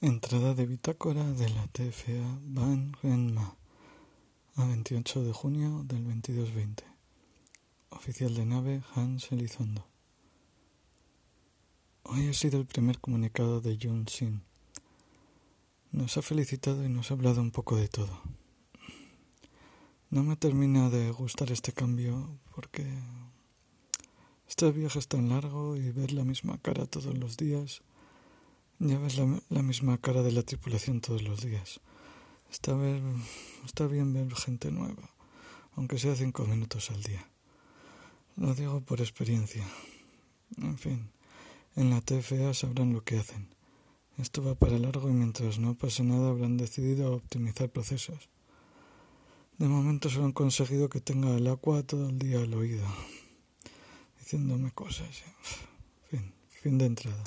Entrada de bitácora de la TFA Van Renma a 28 de junio del 2220. Oficial de nave Hans Elizondo. Hoy ha sido el primer comunicado de Jun Sin. Nos ha felicitado y nos ha hablado un poco de todo. No me termina de gustar este cambio porque este viaje es tan largo y ver la misma cara todos los días ya ves la, misma cara de la tripulación todos los días. Está, ver, está bien ver gente nueva, aunque sea cinco minutos al día. Lo digo por experiencia. En fin, en la TFA sabrán lo que hacen. Esto va para largo y mientras no pase nada habrán decidido optimizar procesos. De momento solo han conseguido que tenga el agua todo el día al oído, diciéndome cosas. Fin, fin de entrada.